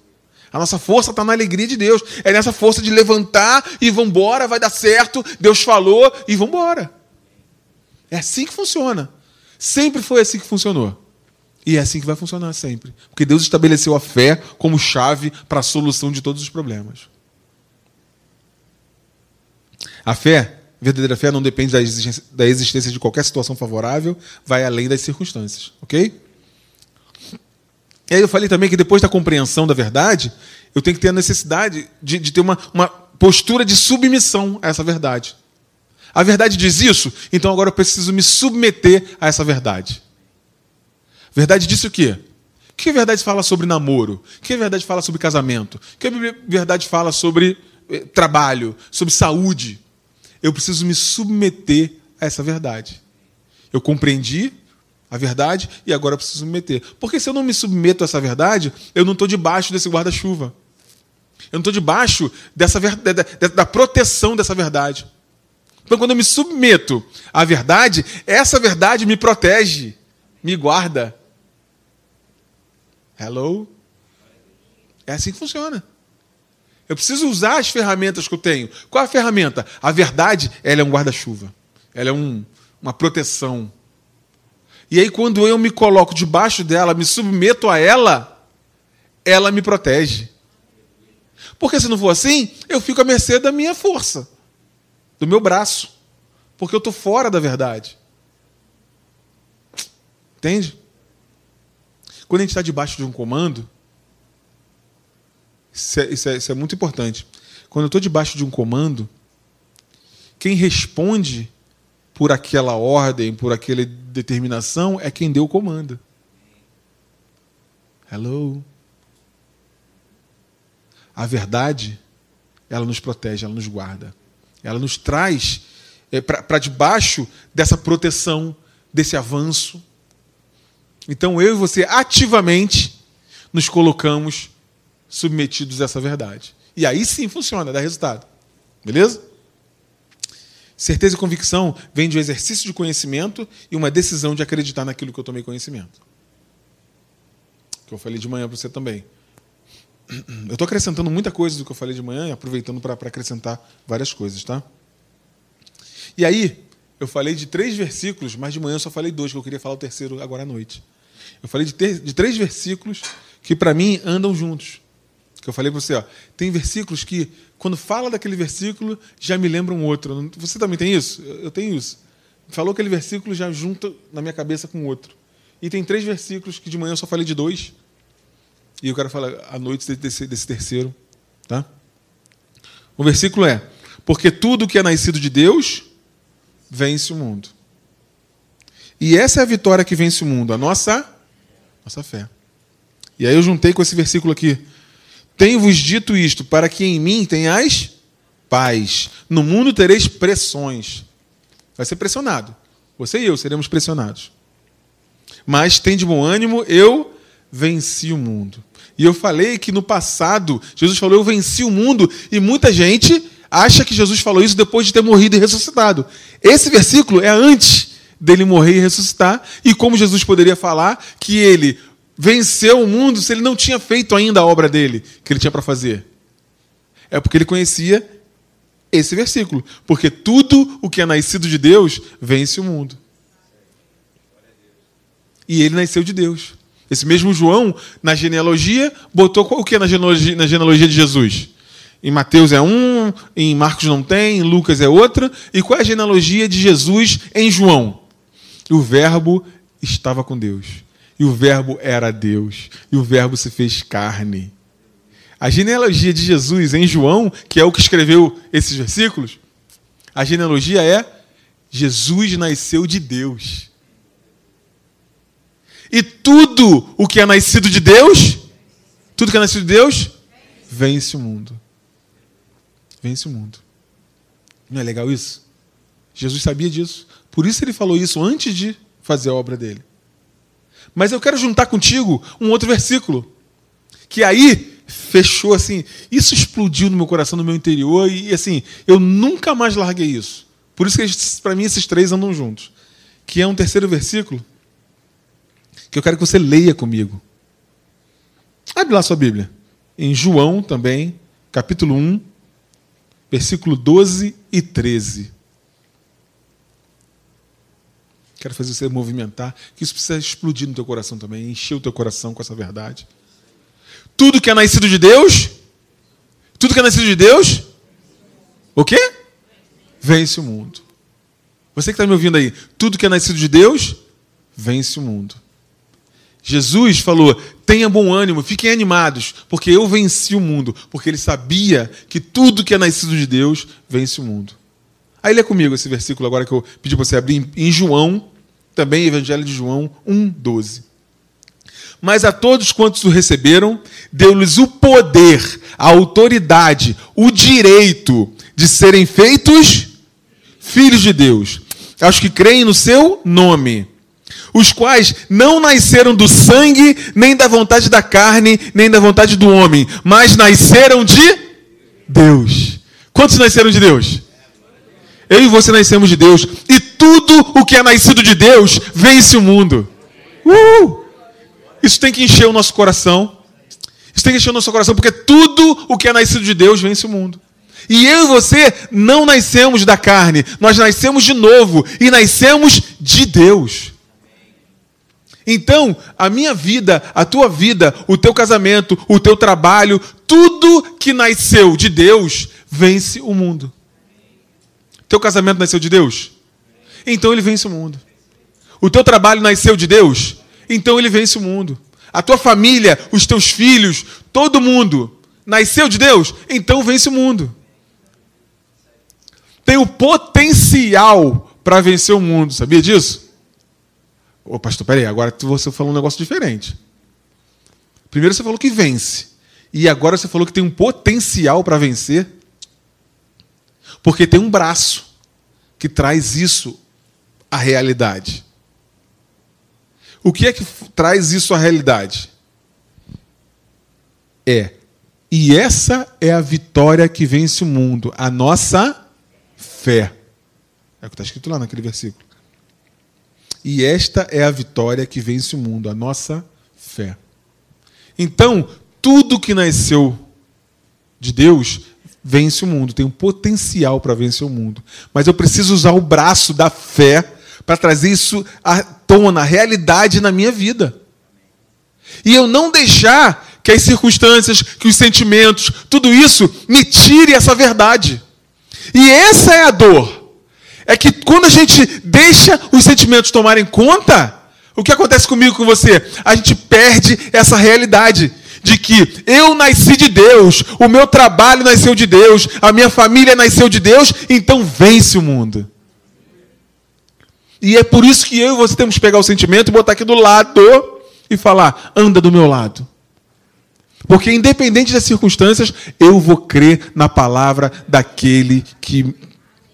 A nossa força está na alegria de Deus. É nessa força de levantar e vambora, vai dar certo, Deus falou e vambora. É assim que funciona. Sempre foi assim que funcionou. E é assim que vai funcionar sempre. Porque Deus estabeleceu a fé como chave para a solução de todos os problemas. A fé, verdadeira fé, não depende da existência, da existência de qualquer situação favorável, vai além das circunstâncias. Ok? E aí eu falei também que depois da compreensão da verdade, eu tenho que ter a necessidade de, de ter uma, uma postura de submissão a essa verdade. A verdade diz isso, então agora eu preciso me submeter a essa verdade. Verdade disso o quê? O que a verdade fala sobre namoro? O que a verdade fala sobre casamento? O que a verdade fala sobre eh, trabalho, sobre saúde? Eu preciso me submeter a essa verdade. Eu compreendi a verdade e agora eu preciso me meter. Porque se eu não me submeto a essa verdade, eu não estou debaixo desse guarda-chuva. Eu não estou debaixo dessa, da, da proteção dessa verdade. Então, quando eu me submeto à verdade, essa verdade me protege, me guarda, Hello? É assim que funciona. Eu preciso usar as ferramentas que eu tenho. Qual a ferramenta? A verdade, ela é um guarda-chuva. Ela é um, uma proteção. E aí, quando eu me coloco debaixo dela, me submeto a ela, ela me protege. Porque se não for assim, eu fico à mercê da minha força, do meu braço. Porque eu estou fora da verdade. Entende? Quando a gente está debaixo de um comando, isso é, isso é, isso é muito importante. Quando eu estou debaixo de um comando, quem responde por aquela ordem, por aquela determinação, é quem deu o comando. Hello. A verdade, ela nos protege, ela nos guarda. Ela nos traz é, para debaixo dessa proteção, desse avanço. Então eu e você ativamente nos colocamos submetidos a essa verdade. E aí sim funciona, dá resultado. Beleza? Certeza e convicção vem de um exercício de conhecimento e uma decisão de acreditar naquilo que eu tomei conhecimento. Que eu falei de manhã para você também. Eu estou acrescentando muita coisa do que eu falei de manhã e aproveitando para acrescentar várias coisas, tá? E aí, eu falei de três versículos, mas de manhã eu só falei dois, que eu queria falar o terceiro agora à noite. Eu falei de, ter, de três versículos que, para mim, andam juntos. Que eu falei para você, ó, tem versículos que, quando fala daquele versículo, já me lembra um outro. Você também tem isso? Eu tenho isso. Falou aquele versículo, já junta na minha cabeça com outro. E tem três versículos que de manhã eu só falei de dois. E eu quero falar à noite desse, desse terceiro. Tá? O versículo é: Porque tudo que é nascido de Deus vence o mundo. E essa é a vitória que vence o mundo, a nossa, nossa fé. E aí eu juntei com esse versículo aqui. Tenho-vos dito isto, para que em mim tenhais paz. No mundo tereis pressões. Vai ser pressionado. Você e eu seremos pressionados. Mas tem de bom ânimo, eu venci o mundo. E eu falei que no passado, Jesus falou, eu venci o mundo, e muita gente acha que Jesus falou isso depois de ter morrido e ressuscitado. Esse versículo é antes dele morrer e ressuscitar, e como Jesus poderia falar que ele venceu o mundo se ele não tinha feito ainda a obra dele, que ele tinha para fazer? É porque ele conhecia esse versículo. Porque tudo o que é nascido de Deus vence o mundo. E ele nasceu de Deus. Esse mesmo João, na genealogia, botou o que na genealogia, na genealogia de Jesus? Em Mateus é um, em Marcos não tem, em Lucas é outra. E qual é a genealogia de Jesus em João? O Verbo estava com Deus. E o Verbo era Deus. E o Verbo se fez carne. A genealogia de Jesus em João, que é o que escreveu esses versículos, a genealogia é Jesus nasceu de Deus. E tudo o que é nascido de Deus, tudo que é nascido de Deus, vence o mundo. Vence o mundo. Não é legal isso? Jesus sabia disso. Por isso ele falou isso antes de fazer a obra dele. Mas eu quero juntar contigo um outro versículo. Que aí fechou assim. Isso explodiu no meu coração, no meu interior. E assim, eu nunca mais larguei isso. Por isso que para mim esses três andam juntos. Que é um terceiro versículo que eu quero que você leia comigo. Abre lá sua Bíblia. Em João também, capítulo 1, versículo 12 e 13. Quero fazer você movimentar, que isso precisa explodir no teu coração também, encher o teu coração com essa verdade. Tudo que é nascido de Deus, tudo que é nascido de Deus, o quê? Vence o mundo. Você que está me ouvindo aí, tudo que é nascido de Deus, vence o mundo. Jesus falou: tenha bom ânimo, fiquem animados, porque eu venci o mundo. Porque ele sabia que tudo que é nascido de Deus vence o mundo. Aí lê comigo esse versículo agora que eu pedi para você abrir em João, também Evangelho de João 1,12. Mas a todos quantos o receberam, deu-lhes o poder, a autoridade, o direito de serem feitos filhos de Deus, aos que creem no seu nome os quais não nasceram do sangue, nem da vontade da carne, nem da vontade do homem, mas nasceram de Deus. Quantos nasceram de Deus? Eu e você nascemos de Deus. E tudo o que é nascido de Deus vence o mundo. Uh! Isso tem que encher o nosso coração. Isso tem que encher o nosso coração, porque tudo o que é nascido de Deus vence o mundo. E eu e você não nascemos da carne, nós nascemos de novo e nascemos de Deus. Então, a minha vida, a tua vida, o teu casamento, o teu trabalho, tudo que nasceu de Deus vence o mundo. Teu casamento nasceu de Deus? Então ele vence o mundo. O teu trabalho nasceu de Deus? Então ele vence o mundo. A tua família, os teus filhos, todo mundo nasceu de Deus? Então vence o mundo. Tem o potencial para vencer o mundo, sabia disso? Ô, pastor, peraí, agora você falou um negócio diferente. Primeiro você falou que vence. E agora você falou que tem um potencial para vencer. Porque tem um braço que traz isso à realidade. O que é que traz isso à realidade? É, e essa é a vitória que vence o mundo, a nossa fé. É o que está escrito lá naquele versículo. E esta é a vitória que vence o mundo, a nossa fé. Então, tudo que nasceu de Deus vence o mundo, tem um potencial para vencer o mundo. Mas eu preciso usar o braço da fé para trazer isso à tona, à realidade na minha vida. E eu não deixar que as circunstâncias, que os sentimentos, tudo isso me tire essa verdade. E essa é a dor. É que quando a gente deixa os sentimentos tomarem conta, o que acontece comigo com você? A gente perde essa realidade de que eu nasci de Deus, o meu trabalho nasceu de Deus, a minha família nasceu de Deus, então vence o mundo. E é por isso que eu e você temos que pegar o sentimento e botar aqui do lado e falar: anda do meu lado. Porque, independente das circunstâncias, eu vou crer na palavra daquele que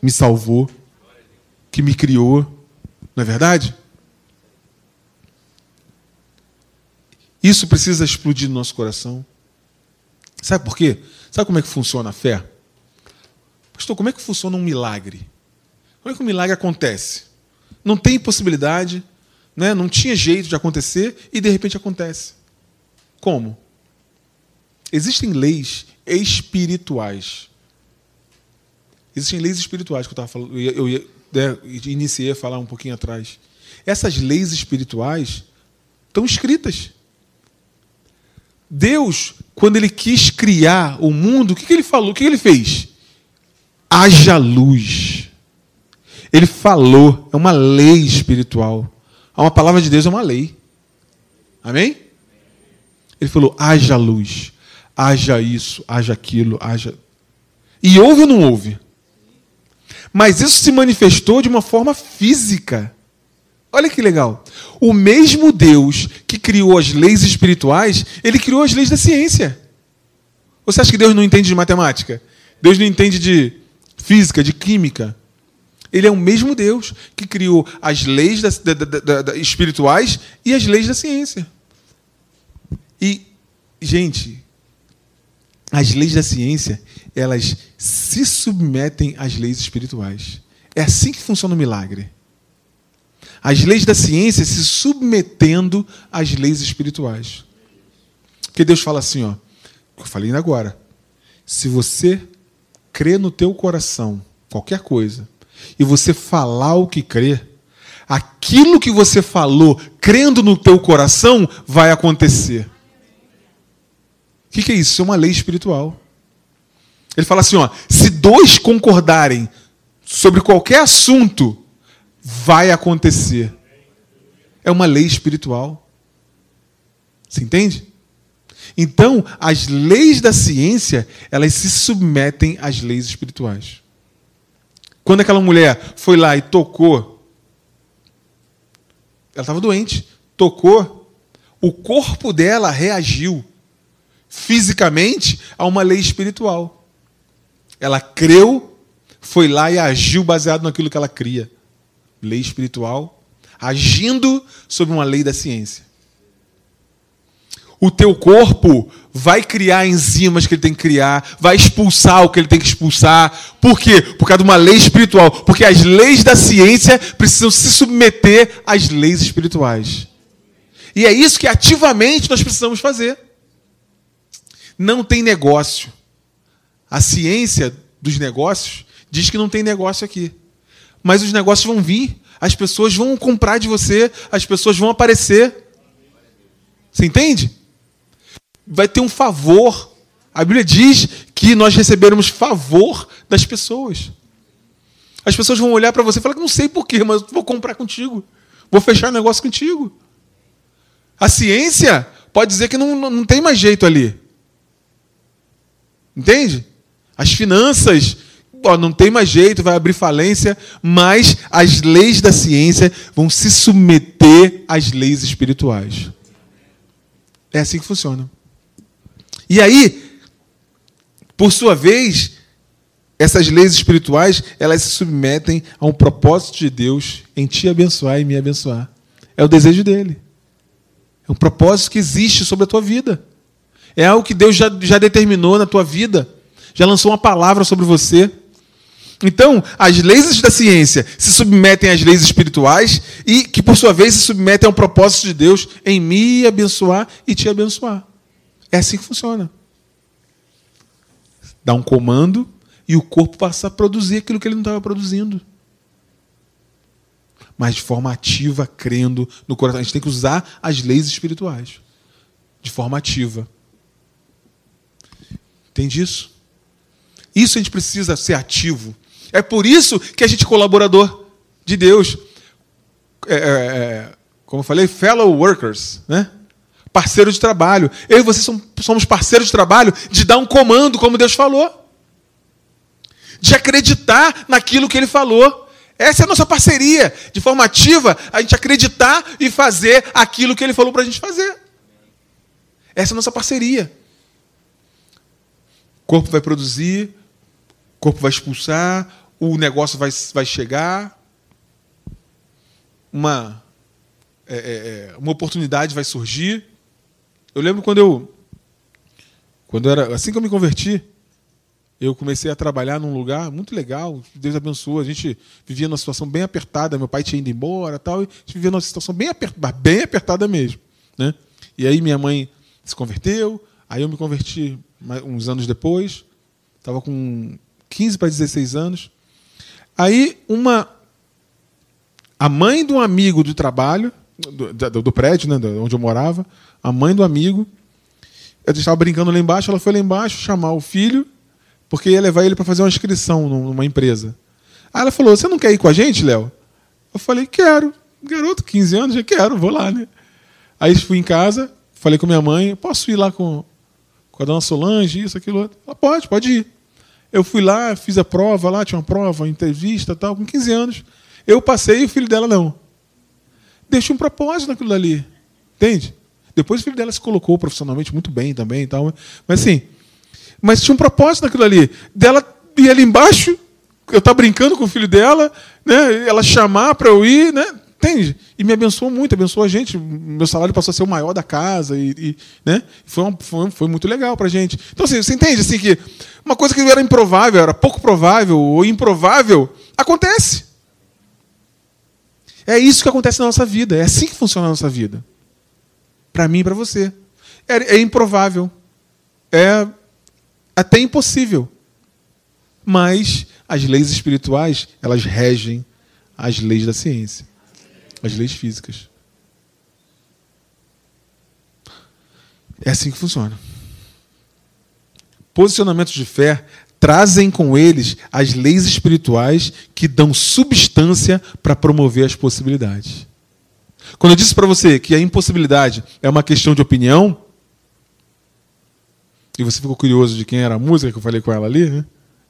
me salvou, que me criou. Não é verdade? Isso precisa explodir no nosso coração. Sabe por quê? Sabe como é que funciona a fé? Pastor, como é que funciona um milagre? Como é que um milagre acontece? Não tem possibilidade, né? não tinha jeito de acontecer e de repente acontece. Como? Existem leis espirituais. Existem leis espirituais que eu estava falando, eu, eu, né, iniciei a falar um pouquinho atrás. Essas leis espirituais estão escritas. Deus, quando ele quis criar o mundo, o que, ele falou? O que, que ele fez? Haja luz. Ele falou, é uma lei espiritual. Uma palavra de Deus é uma lei. Amém? Ele falou: haja luz, haja isso, haja aquilo, haja. E houve ou não houve? Mas isso se manifestou de uma forma física. Olha que legal. O mesmo Deus que criou as leis espirituais, ele criou as leis da ciência. Você acha que Deus não entende de matemática? Deus não entende de física, de química? Ele é o mesmo Deus que criou as leis da, da, da, espirituais e as leis da ciência. E, gente, as leis da ciência, elas se submetem às leis espirituais. É assim que funciona o milagre. As leis da ciência se submetendo às leis espirituais. Porque Deus fala assim, ó, eu falei ainda agora. Se você crê no teu coração qualquer coisa, e você falar o que crê, aquilo que você falou, crendo no teu coração, vai acontecer. O que, que é isso? Isso é uma lei espiritual. Ele fala assim: ó, se dois concordarem sobre qualquer assunto, vai acontecer. É uma lei espiritual. Você entende? Então, as leis da ciência, elas se submetem às leis espirituais. Quando aquela mulher foi lá e tocou, ela estava doente, tocou, o corpo dela reagiu fisicamente a uma lei espiritual. Ela creu, foi lá e agiu baseado naquilo que ela cria. Lei espiritual, agindo sobre uma lei da ciência o teu corpo vai criar enzimas que ele tem que criar, vai expulsar o que ele tem que expulsar. Por quê? Por causa de uma lei espiritual. Porque as leis da ciência precisam se submeter às leis espirituais. E é isso que ativamente nós precisamos fazer. Não tem negócio. A ciência dos negócios diz que não tem negócio aqui. Mas os negócios vão vir, as pessoas vão comprar de você, as pessoas vão aparecer. Você entende? vai ter um favor. A Bíblia diz que nós receberemos favor das pessoas. As pessoas vão olhar para você e falar: não sei porquê, mas vou comprar contigo. Vou fechar negócio contigo. A ciência pode dizer que não, não tem mais jeito ali. Entende? As finanças, ó, não tem mais jeito, vai abrir falência, mas as leis da ciência vão se submeter às leis espirituais. É assim que funciona. E aí, por sua vez, essas leis espirituais, elas se submetem a um propósito de Deus em te abençoar e me abençoar. É o desejo dele. É um propósito que existe sobre a tua vida. É algo que Deus já, já determinou na tua vida. Já lançou uma palavra sobre você. Então, as leis da ciência se submetem às leis espirituais e que, por sua vez, se submetem ao propósito de Deus em me abençoar e te abençoar. É assim que funciona. Dá um comando e o corpo passa a produzir aquilo que ele não estava produzindo. Mas de forma ativa, crendo no coração. A gente tem que usar as leis espirituais. De forma ativa. Entende isso? Isso a gente precisa ser ativo. É por isso que a gente é colaborador de Deus. É, é, é como eu falei, fellow workers, né? Parceiro de trabalho. Eu e você somos parceiros de trabalho de dar um comando, como Deus falou de acreditar naquilo que ele falou. Essa é a nossa parceria, de forma ativa, a gente acreditar e fazer aquilo que ele falou para a gente fazer. Essa é a nossa parceria. O corpo vai produzir, corpo vai expulsar, o negócio vai, vai chegar, uma, é, é, é uma oportunidade vai surgir. Eu lembro quando eu, quando era, assim que eu me converti, eu comecei a trabalhar num lugar muito legal, Deus abençoou. A gente vivia numa situação bem apertada, meu pai tinha ido embora tal, e a gente vivia numa situação bem apertada, bem apertada mesmo. Né? E aí minha mãe se converteu, aí eu me converti uns anos depois, estava com 15 para 16 anos. Aí uma a mãe de um amigo de trabalho, do, do, do prédio, né, onde eu morava, a mãe do amigo, eu estava brincando lá embaixo, ela foi lá embaixo chamar o filho porque ia levar ele para fazer uma inscrição numa empresa. Aí ela falou: Você não quer ir com a gente, Léo? Eu falei: Quero. Garoto, 15 anos, já quero, vou lá, né? Aí fui em casa, falei com minha mãe: Posso ir lá com, com a dona Solange, isso, aquilo outro? Ela, pode, pode ir. Eu fui lá, fiz a prova lá, tinha uma prova, uma entrevista tal, com 15 anos. Eu passei e o filho dela não. Deixa um propósito naquilo dali. Entende? Depois o filho dela se colocou profissionalmente muito bem também e tal. Mas assim, mas tinha um propósito naquilo ali. Dela ir ali embaixo, eu estar tá brincando com o filho dela, né? ela chamar para eu ir, né? Entende? E me abençoou muito, abençoou a gente. Meu salário passou a ser o maior da casa. E, e né? foi, uma, foi, foi, muito legal para a gente. Então, assim, você entende assim, que uma coisa que era improvável, era pouco provável ou improvável, acontece. É isso que acontece na nossa vida. É assim que funciona a nossa vida. Para mim e para você. É, é improvável. É até impossível. Mas as leis espirituais, elas regem as leis da ciência, as leis físicas. É assim que funciona. Posicionamentos de fé trazem com eles as leis espirituais que dão substância para promover as possibilidades. Quando eu disse para você que a impossibilidade é uma questão de opinião, e você ficou curioso de quem era a música que eu falei com ela ali, né?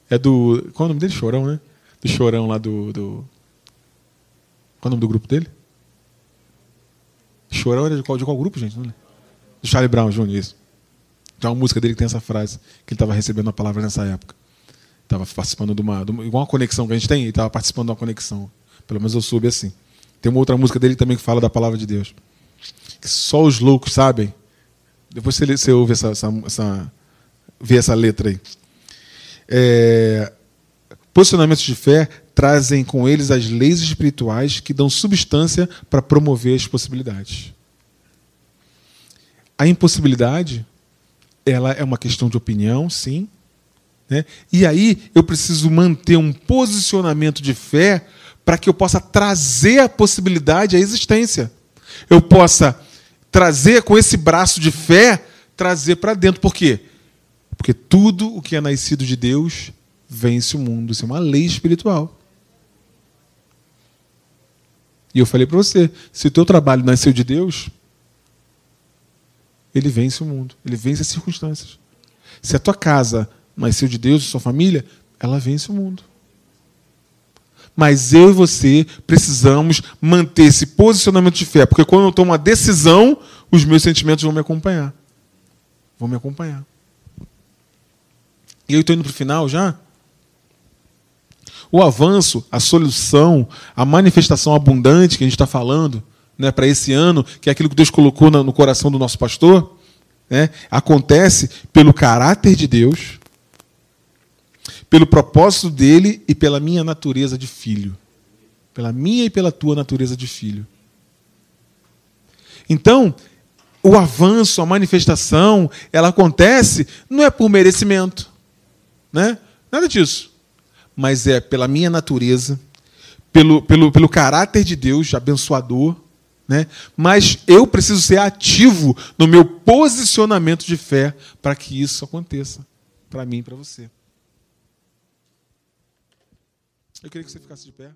É do. Qual é o nome dele? Chorão, né? Do Chorão lá do. do... Qual é o nome do grupo dele? Chorão era de qual, de qual grupo, gente? Não do Charlie Brown Jr., isso. Tem uma música dele que tem essa frase, que ele estava recebendo a palavra nessa época. Estava participando de uma, de uma. Igual uma conexão que a gente tem, estava participando de uma conexão. Pelo menos eu soube assim. Tem uma outra música dele também que fala da palavra de Deus. Que só os loucos sabem. Depois você, você ouve essa, essa, essa ver essa letra aí. É, posicionamentos de fé trazem com eles as leis espirituais que dão substância para promover as possibilidades. A impossibilidade, ela é uma questão de opinião, sim. Né? E aí eu preciso manter um posicionamento de fé para que eu possa trazer a possibilidade à existência. Eu possa trazer com esse braço de fé, trazer para dentro. Por quê? Porque tudo o que é nascido de Deus vence o mundo. Isso é uma lei espiritual. E eu falei para você: se o teu trabalho nasceu de Deus, ele vence o mundo, ele vence as circunstâncias. Se a tua casa nasceu de Deus, sua família, ela vence o mundo. Mas eu e você precisamos manter esse posicionamento de fé, porque quando eu tomo uma decisão, os meus sentimentos vão me acompanhar. Vão me acompanhar. E eu estou indo para o final já. O avanço, a solução, a manifestação abundante que a gente está falando né, para esse ano, que é aquilo que Deus colocou no coração do nosso pastor, né, acontece pelo caráter de Deus, pelo propósito dele e pela minha natureza de filho. Pela minha e pela tua natureza de filho. Então, o avanço, a manifestação, ela acontece não é por merecimento, né? Nada disso. Mas é pela minha natureza, pelo, pelo, pelo caráter de Deus abençoador, né? Mas eu preciso ser ativo no meu posicionamento de fé para que isso aconteça para mim e para você. Eu queria que você ficasse de pé.